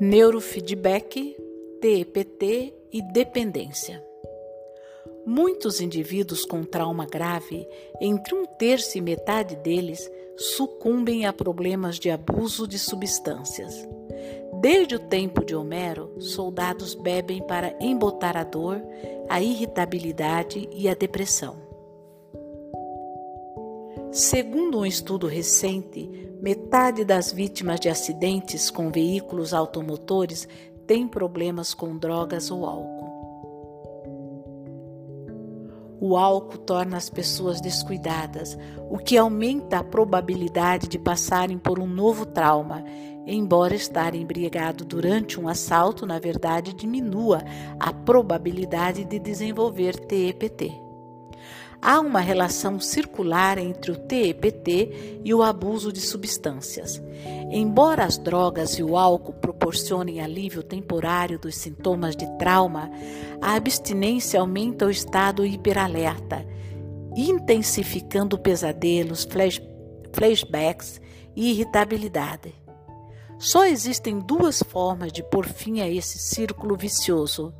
Neurofeedback, TEPT e dependência. Muitos indivíduos com trauma grave, entre um terço e metade deles, sucumbem a problemas de abuso de substâncias. Desde o tempo de Homero, soldados bebem para embotar a dor, a irritabilidade e a depressão. Segundo um estudo recente, metade das vítimas de acidentes com veículos automotores tem problemas com drogas ou álcool. O álcool torna as pessoas descuidadas, o que aumenta a probabilidade de passarem por um novo trauma, embora estar embriagado durante um assalto, na verdade, diminua a probabilidade de desenvolver TEPT. Há uma relação circular entre o TEPT e o abuso de substâncias. Embora as drogas e o álcool proporcionem alívio temporário dos sintomas de trauma, a abstinência aumenta o estado hiperalerta, intensificando pesadelos, flash, flashbacks e irritabilidade. Só existem duas formas de pôr fim a esse círculo vicioso: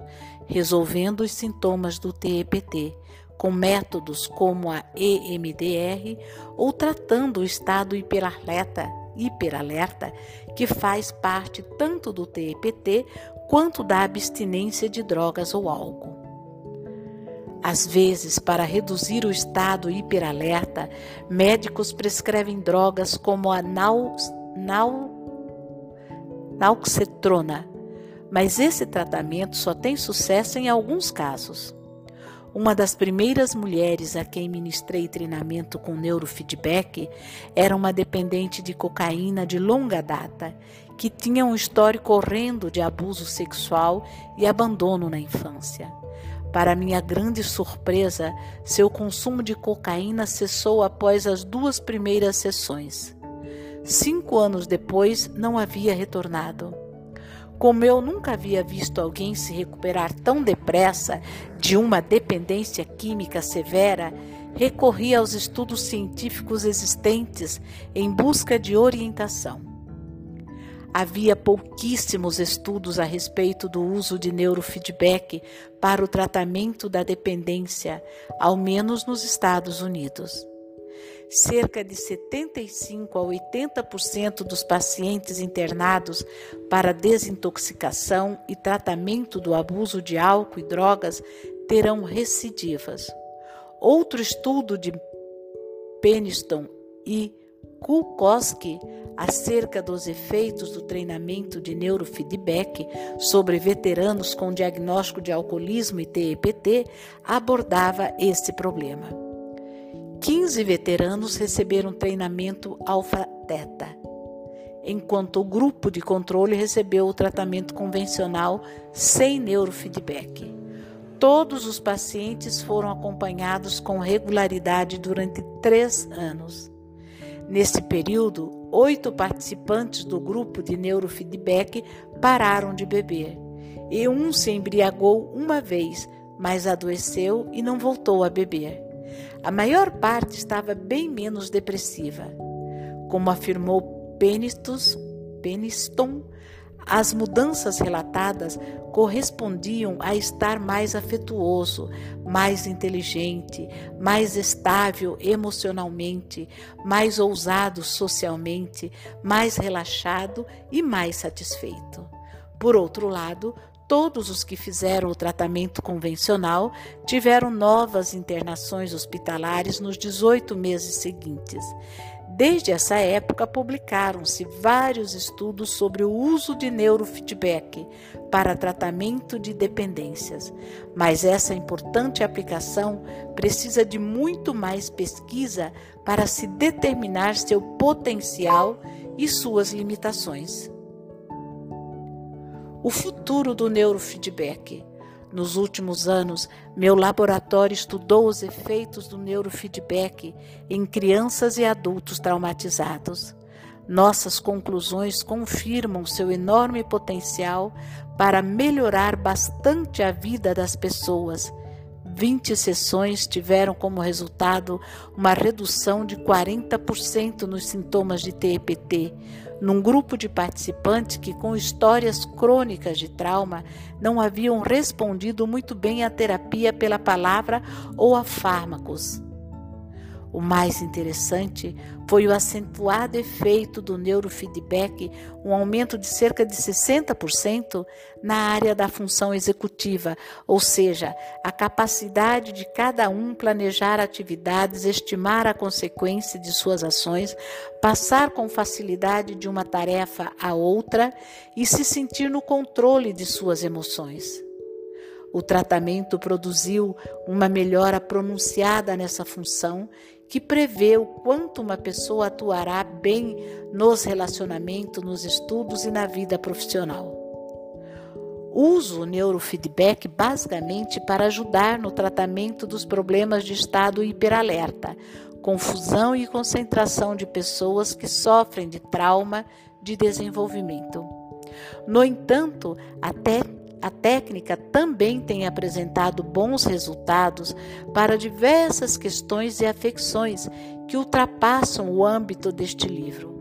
resolvendo os sintomas do TEPT com métodos como a EMDR ou tratando o estado hiperalerta, hiperalerta que faz parte tanto do TEPT quanto da abstinência de drogas ou álcool. Às vezes, para reduzir o estado hiperalerta, médicos prescrevem drogas como a nal, mas esse tratamento só tem sucesso em alguns casos. Uma das primeiras mulheres a quem ministrei treinamento com neurofeedback era uma dependente de cocaína de longa data, que tinha um histórico horrendo de abuso sexual e abandono na infância. Para minha grande surpresa, seu consumo de cocaína cessou após as duas primeiras sessões. Cinco anos depois, não havia retornado. Como eu nunca havia visto alguém se recuperar tão depressa de uma dependência química severa, recorri aos estudos científicos existentes em busca de orientação. Havia pouquíssimos estudos a respeito do uso de neurofeedback para o tratamento da dependência, ao menos nos Estados Unidos cerca de 75 a 80% dos pacientes internados para desintoxicação e tratamento do abuso de álcool e drogas terão recidivas. Outro estudo de Peniston e Kulkowski acerca dos efeitos do treinamento de neurofeedback sobre veteranos com diagnóstico de alcoolismo e TEPT abordava esse problema. 15 veteranos receberam treinamento alfa-teta, enquanto o grupo de controle recebeu o tratamento convencional sem neurofeedback. Todos os pacientes foram acompanhados com regularidade durante três anos. Nesse período, oito participantes do grupo de neurofeedback pararam de beber e um se embriagou uma vez, mas adoeceu e não voltou a beber. A maior parte estava bem menos depressiva. Como afirmou Penistus, Peniston, as mudanças relatadas correspondiam a estar mais afetuoso, mais inteligente, mais estável emocionalmente, mais ousado socialmente, mais relaxado e mais satisfeito. Por outro lado, Todos os que fizeram o tratamento convencional tiveram novas internações hospitalares nos 18 meses seguintes. Desde essa época, publicaram-se vários estudos sobre o uso de neurofeedback para tratamento de dependências, mas essa importante aplicação precisa de muito mais pesquisa para se determinar seu potencial e suas limitações. O futuro do neurofeedback. Nos últimos anos, meu laboratório estudou os efeitos do neurofeedback em crianças e adultos traumatizados. Nossas conclusões confirmam seu enorme potencial para melhorar bastante a vida das pessoas. 20 sessões tiveram como resultado uma redução de 40% nos sintomas de TEPT, num grupo de participantes que, com histórias crônicas de trauma, não haviam respondido muito bem à terapia pela palavra ou a fármacos. O mais interessante foi o acentuado efeito do neurofeedback, um aumento de cerca de 60% na área da função executiva, ou seja, a capacidade de cada um planejar atividades, estimar a consequência de suas ações, passar com facilidade de uma tarefa a outra e se sentir no controle de suas emoções. O tratamento produziu uma melhora pronunciada nessa função que prevê o quanto uma pessoa atuará bem nos relacionamentos, nos estudos e na vida profissional. Uso o neurofeedback basicamente para ajudar no tratamento dos problemas de estado hiperalerta, confusão e concentração de pessoas que sofrem de trauma de desenvolvimento. No entanto, até a técnica também tem apresentado bons resultados para diversas questões e afecções que ultrapassam o âmbito deste livro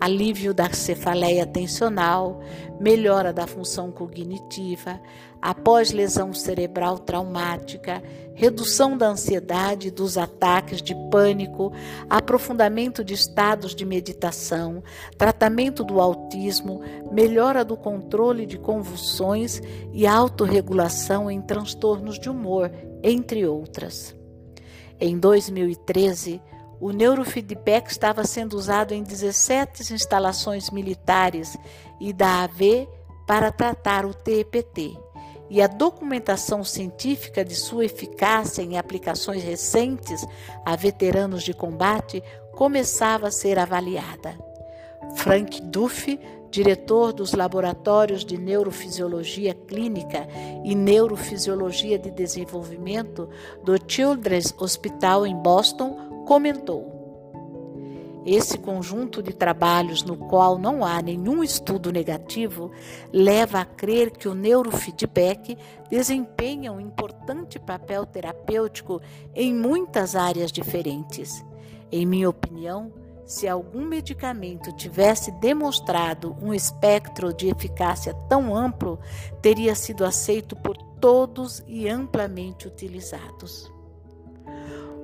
alívio da cefaleia tensional, melhora da função cognitiva, após lesão cerebral traumática, redução da ansiedade dos ataques de pânico, aprofundamento de estados de meditação, tratamento do autismo, melhora do controle de convulsões e autorregulação em transtornos de humor, entre outras. Em 2013, o neurofeedback estava sendo usado em 17 instalações militares e da AV para tratar o TEPT, e a documentação científica de sua eficácia em aplicações recentes a veteranos de combate começava a ser avaliada. Frank Duff, diretor dos laboratórios de neurofisiologia clínica e neurofisiologia de desenvolvimento do Children's Hospital em Boston, comentou: Esse conjunto de trabalhos, no qual não há nenhum estudo negativo, leva a crer que o neurofeedback desempenha um importante papel terapêutico em muitas áreas diferentes. Em minha opinião, se algum medicamento tivesse demonstrado um espectro de eficácia tão amplo, teria sido aceito por todos e amplamente utilizados.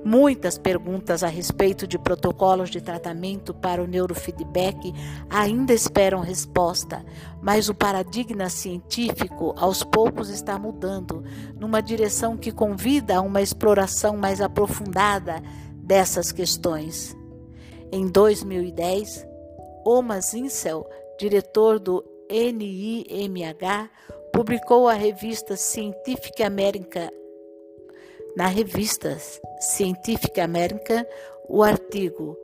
Muitas perguntas a respeito de protocolos de tratamento para o neurofeedback ainda esperam resposta, mas o paradigma científico aos poucos está mudando numa direção que convida a uma exploração mais aprofundada dessas questões. Em 2010, Omas Insel, diretor do NIMH, publicou a revista Scientific American na revista Scientific American o artigo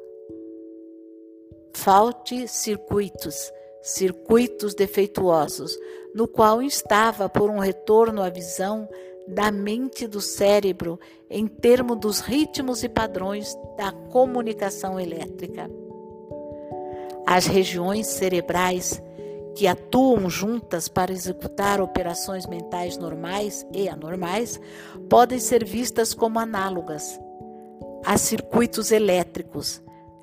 Fault Circuitos, Circuitos Defeituosos, no qual instava por um retorno à visão da mente do cérebro em termos dos ritmos e padrões da comunicação elétrica. As regiões cerebrais que atuam juntas para executar operações mentais normais e anormais podem ser vistas como análogas a circuitos elétricos.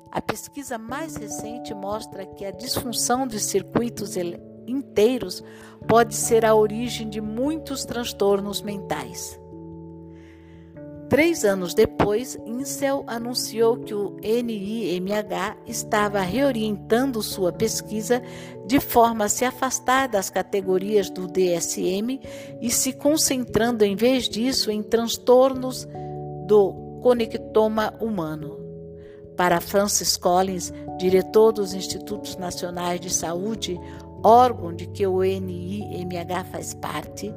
A pesquisa mais recente mostra que a disfunção de circuitos inteiros pode ser a origem de muitos transtornos mentais. Três anos depois, Incel anunciou que o NIMH estava reorientando sua pesquisa de forma a se afastar das categorias do DSM e se concentrando, em vez disso, em transtornos do conectoma humano. Para Francis Collins, diretor dos Institutos Nacionais de Saúde, órgão de que o NIMH faz parte,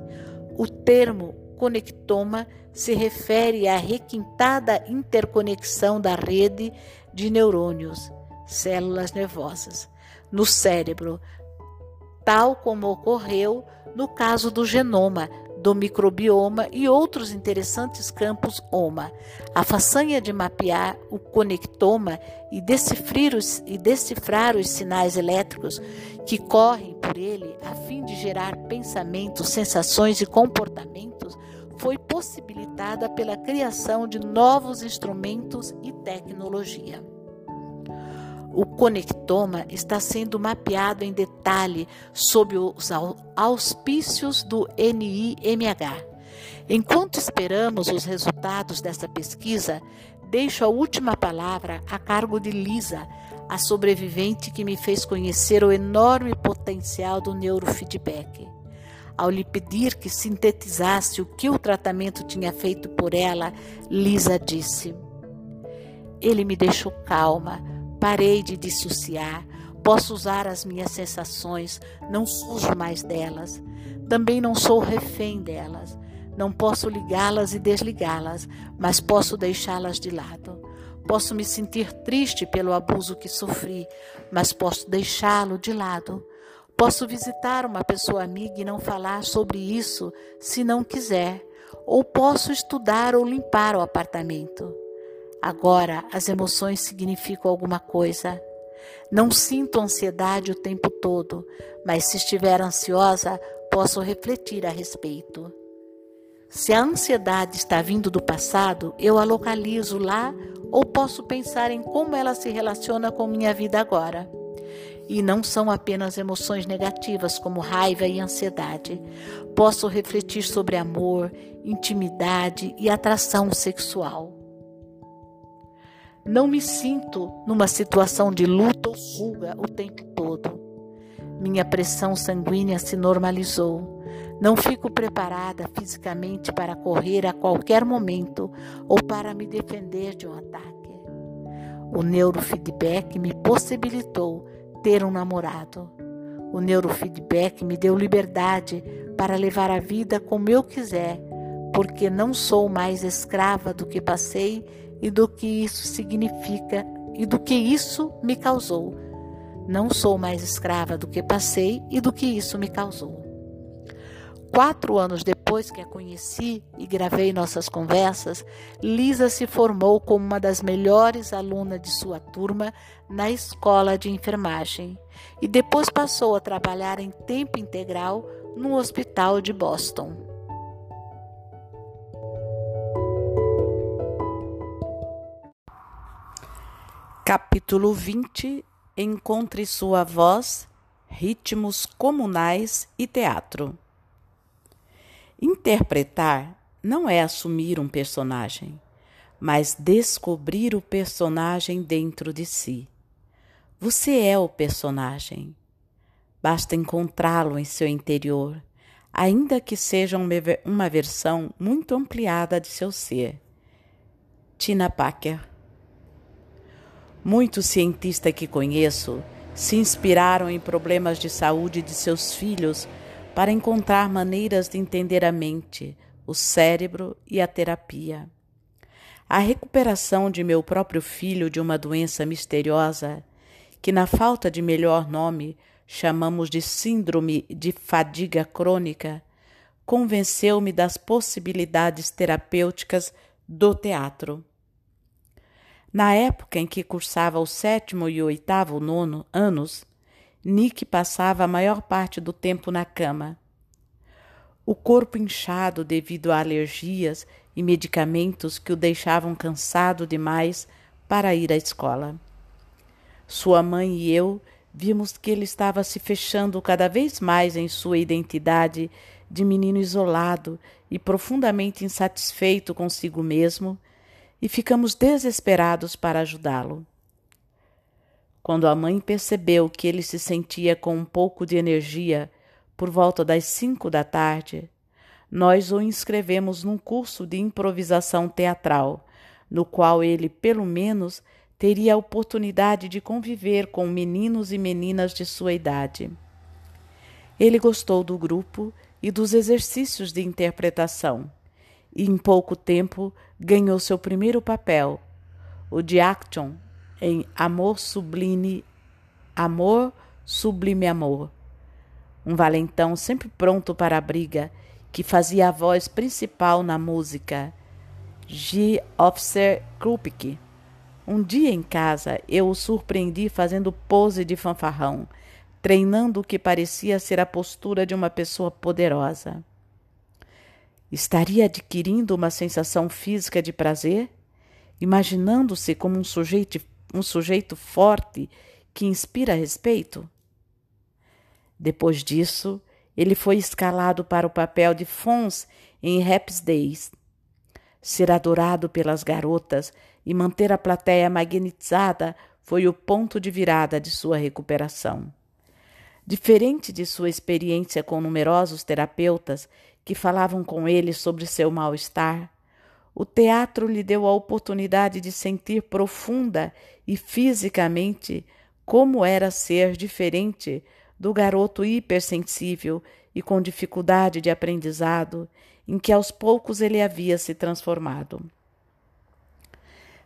o termo conectoma se refere à requintada interconexão da rede de neurônios, células nervosas, no cérebro, tal como ocorreu no caso do genoma, do microbioma e outros interessantes campos OMA. A façanha de mapear o conectoma e decifrar os, e decifrar os sinais elétricos que correm por ele a fim de gerar pensamentos, sensações e comportamentos foi possibilitada pela criação de novos instrumentos e tecnologia. o conectoma está sendo mapeado em detalhe sob os auspícios do NIMH. Enquanto esperamos os resultados dessa pesquisa, deixo a última palavra a cargo de Lisa, a sobrevivente que me fez conhecer o enorme potencial do neurofeedback. Ao lhe pedir que sintetizasse o que o tratamento tinha feito por ela, Lisa disse: Ele me deixou calma, parei de dissociar, posso usar as minhas sensações, não fujo mais delas. Também não sou refém delas. Não posso ligá-las e desligá-las, mas posso deixá-las de lado. Posso me sentir triste pelo abuso que sofri, mas posso deixá-lo de lado. Posso visitar uma pessoa amiga e não falar sobre isso se não quiser, ou posso estudar ou limpar o apartamento. Agora as emoções significam alguma coisa. Não sinto ansiedade o tempo todo, mas se estiver ansiosa, posso refletir a respeito. Se a ansiedade está vindo do passado, eu a localizo lá ou posso pensar em como ela se relaciona com minha vida agora. E não são apenas emoções negativas como raiva e ansiedade. Posso refletir sobre amor, intimidade e atração sexual. Não me sinto numa situação de luta ou fuga o tempo todo. Minha pressão sanguínea se normalizou. Não fico preparada fisicamente para correr a qualquer momento ou para me defender de um ataque. O neurofeedback me possibilitou ter um namorado. O neurofeedback me deu liberdade para levar a vida como eu quiser, porque não sou mais escrava do que passei e do que isso significa e do que isso me causou. Não sou mais escrava do que passei e do que isso me causou. Quatro anos depois que a conheci e gravei nossas conversas, Lisa se formou como uma das melhores alunas de sua turma na escola de enfermagem e depois passou a trabalhar em tempo integral no hospital de Boston. Capítulo 20 Encontre sua voz, ritmos comunais e teatro. Interpretar não é assumir um personagem, mas descobrir o personagem dentro de si. Você é o personagem. Basta encontrá-lo em seu interior, ainda que seja uma versão muito ampliada de seu ser. Tina Packer Muitos cientistas que conheço se inspiraram em problemas de saúde de seus filhos para encontrar maneiras de entender a mente, o cérebro e a terapia. A recuperação de meu próprio filho de uma doença misteriosa, que na falta de melhor nome chamamos de síndrome de fadiga crônica, convenceu-me das possibilidades terapêuticas do teatro. Na época em que cursava o sétimo e oitavo nono anos, Nick passava a maior parte do tempo na cama. O corpo inchado devido a alergias e medicamentos que o deixavam cansado demais para ir à escola. Sua mãe e eu vimos que ele estava se fechando cada vez mais em sua identidade de menino isolado e profundamente insatisfeito consigo mesmo, e ficamos desesperados para ajudá-lo. Quando a mãe percebeu que ele se sentia com um pouco de energia por volta das cinco da tarde, nós o inscrevemos num curso de improvisação teatral, no qual ele, pelo menos, teria a oportunidade de conviver com meninos e meninas de sua idade. Ele gostou do grupo e dos exercícios de interpretação, e em pouco tempo ganhou seu primeiro papel, o de Action em Amor Sublime, Amor Sublime Amor. Um valentão sempre pronto para a briga, que fazia a voz principal na música. G. Officer Krupke. Um dia em casa, eu o surpreendi fazendo pose de fanfarrão, treinando o que parecia ser a postura de uma pessoa poderosa. Estaria adquirindo uma sensação física de prazer? Imaginando-se como um sujeito um sujeito forte que inspira respeito? Depois disso, ele foi escalado para o papel de Fons em Happy Days. Ser adorado pelas garotas e manter a plateia magnetizada foi o ponto de virada de sua recuperação. Diferente de sua experiência com numerosos terapeutas que falavam com ele sobre seu mal-estar, o teatro lhe deu a oportunidade de sentir profunda e fisicamente como era ser diferente do garoto hipersensível e com dificuldade de aprendizado em que aos poucos ele havia se transformado.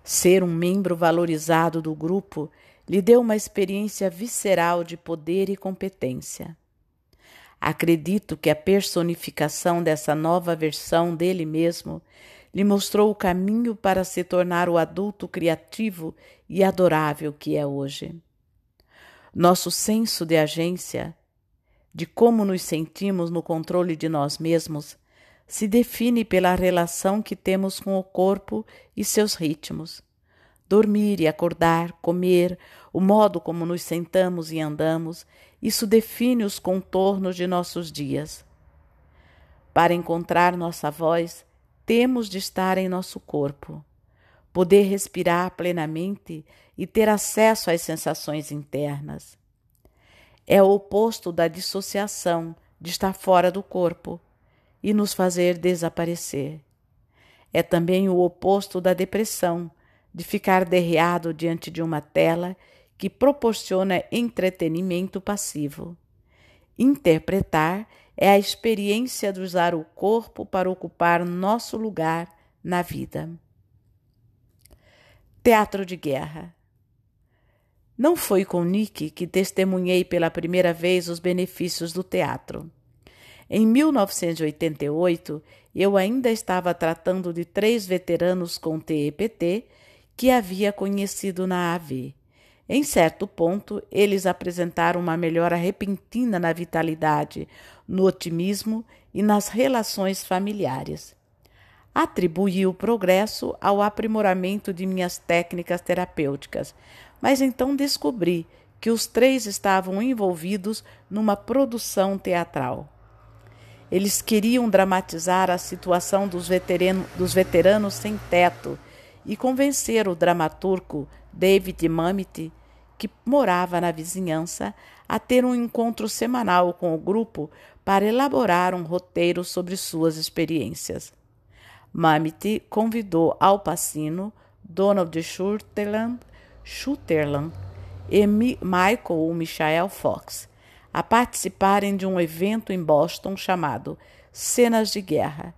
Ser um membro valorizado do grupo lhe deu uma experiência visceral de poder e competência. Acredito que a personificação dessa nova versão dele mesmo lhe mostrou o caminho para se tornar o adulto criativo e adorável que é hoje. Nosso senso de agência, de como nos sentimos no controle de nós mesmos, se define pela relação que temos com o corpo e seus ritmos. Dormir e acordar, comer, o modo como nos sentamos e andamos, isso define os contornos de nossos dias. Para encontrar nossa voz, temos de estar em nosso corpo, poder respirar plenamente e ter acesso às sensações internas. É o oposto da dissociação de estar fora do corpo e nos fazer desaparecer. É também o oposto da depressão, de ficar derreado diante de uma tela que proporciona entretenimento passivo. Interpretar é a experiência de usar o corpo para ocupar nosso lugar na vida. Teatro de Guerra Não foi com Nick que testemunhei pela primeira vez os benefícios do teatro. Em 1988, eu ainda estava tratando de três veteranos com TEPT que havia conhecido na AV. Em certo ponto, eles apresentaram uma melhora repentina na vitalidade, no otimismo e nas relações familiares. Atribuí o progresso ao aprimoramento de minhas técnicas terapêuticas, mas então descobri que os três estavam envolvidos numa produção teatral. Eles queriam dramatizar a situação dos, dos veteranos sem teto e convencer o dramaturgo David Mamet, que morava na vizinhança, a ter um encontro semanal com o grupo para elaborar um roteiro sobre suas experiências. Mamet convidou Al Pacino, Donald Sutherland e Michael ou Michael Fox a participarem de um evento em Boston chamado Cenas de Guerra,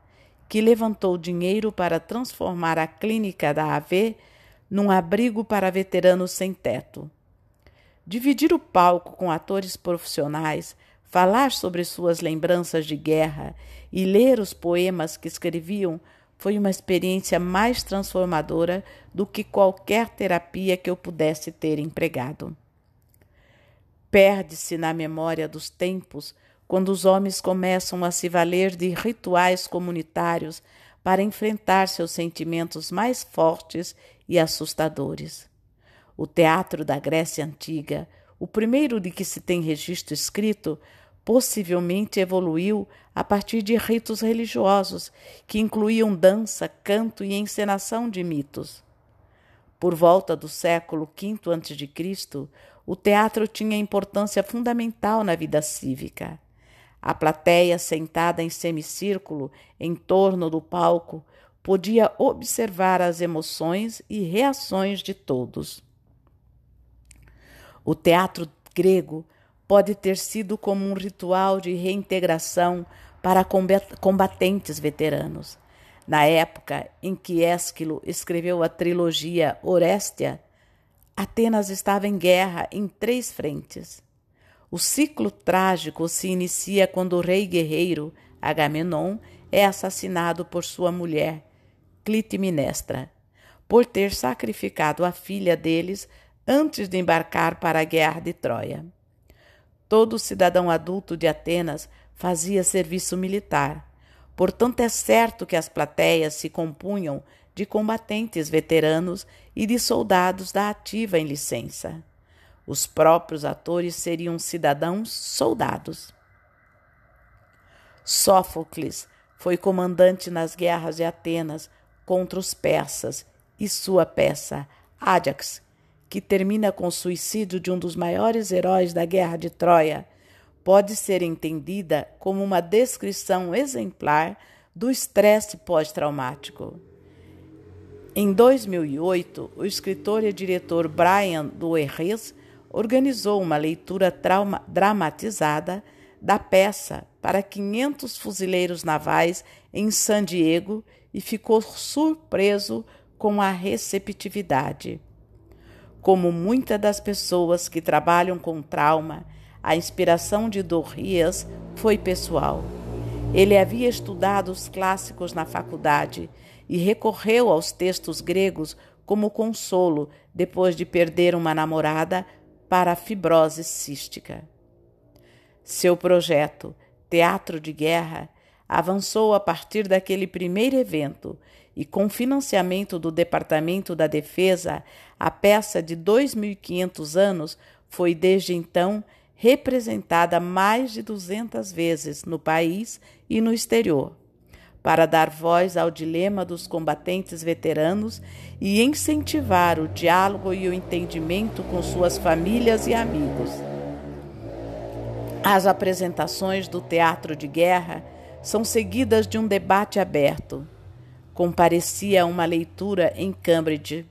que levantou dinheiro para transformar a clínica da AV num abrigo para veteranos sem teto. Dividir o palco com atores profissionais Falar sobre suas lembranças de guerra e ler os poemas que escreviam foi uma experiência mais transformadora do que qualquer terapia que eu pudesse ter empregado. Perde-se na memória dos tempos quando os homens começam a se valer de rituais comunitários para enfrentar seus sentimentos mais fortes e assustadores. O teatro da Grécia Antiga, o primeiro de que se tem registro escrito, possivelmente evoluiu a partir de ritos religiosos que incluíam dança, canto e encenação de mitos. Por volta do século V a.C., o teatro tinha importância fundamental na vida cívica. A plateia, sentada em semicírculo em torno do palco, podia observar as emoções e reações de todos. O teatro grego pode ter sido como um ritual de reintegração para combatentes veteranos. Na época em que Ésquilo escreveu a trilogia Orestia, Atenas estava em guerra em três frentes. O ciclo trágico se inicia quando o rei guerreiro Agamenon é assassinado por sua mulher, Clitemnestra, por ter sacrificado a filha deles antes de embarcar para a guerra de Troia. Todo cidadão adulto de Atenas fazia serviço militar. Portanto, é certo que as plateias se compunham de combatentes veteranos e de soldados da ativa em licença. Os próprios atores seriam cidadãos soldados. Sófocles foi comandante nas guerras de Atenas contra os persas e sua peça, Ajax, que termina com o suicídio de um dos maiores heróis da Guerra de Troia, pode ser entendida como uma descrição exemplar do estresse pós-traumático. Em 2008, o escritor e diretor Brian Duerres organizou uma leitura trauma, dramatizada da peça para 500 fuzileiros navais em San Diego e ficou surpreso com a receptividade. Como muitas das pessoas que trabalham com trauma, a inspiração de Dorrias foi pessoal. Ele havia estudado os clássicos na faculdade e recorreu aos textos gregos como consolo depois de perder uma namorada para a fibrose cística. Seu projeto, Teatro de Guerra, avançou a partir daquele primeiro evento e, com financiamento do Departamento da Defesa, a peça de 2.500 anos foi desde então representada mais de 200 vezes no país e no exterior, para dar voz ao dilema dos combatentes veteranos e incentivar o diálogo e o entendimento com suas famílias e amigos. As apresentações do teatro de guerra são seguidas de um debate aberto. Comparecia a uma leitura em Cambridge,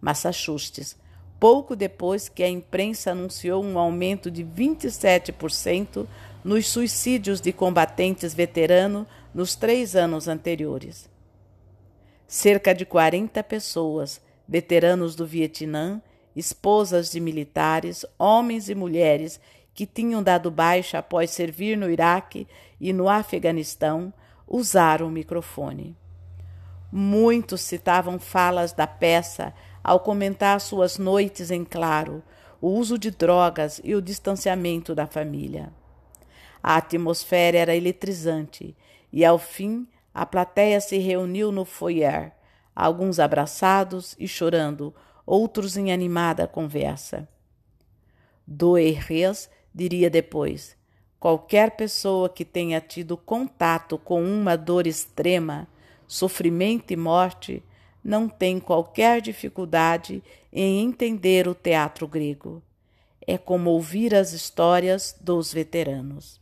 Massachusetts, pouco depois que a imprensa anunciou um aumento de 27% nos suicídios de combatentes veteranos nos três anos anteriores. Cerca de 40 pessoas, veteranos do Vietnã, esposas de militares, homens e mulheres que tinham dado baixa após servir no Iraque e no Afeganistão, usaram o microfone. Muitos citavam falas da peça ao comentar suas noites em claro, o uso de drogas e o distanciamento da família. A atmosfera era eletrizante e, ao fim, a plateia se reuniu no foyer, alguns abraçados e chorando, outros em animada conversa. Doerres diria depois: qualquer pessoa que tenha tido contato com uma dor extrema, sofrimento e morte, não tem qualquer dificuldade em entender o teatro grego. É como ouvir as histórias dos veteranos.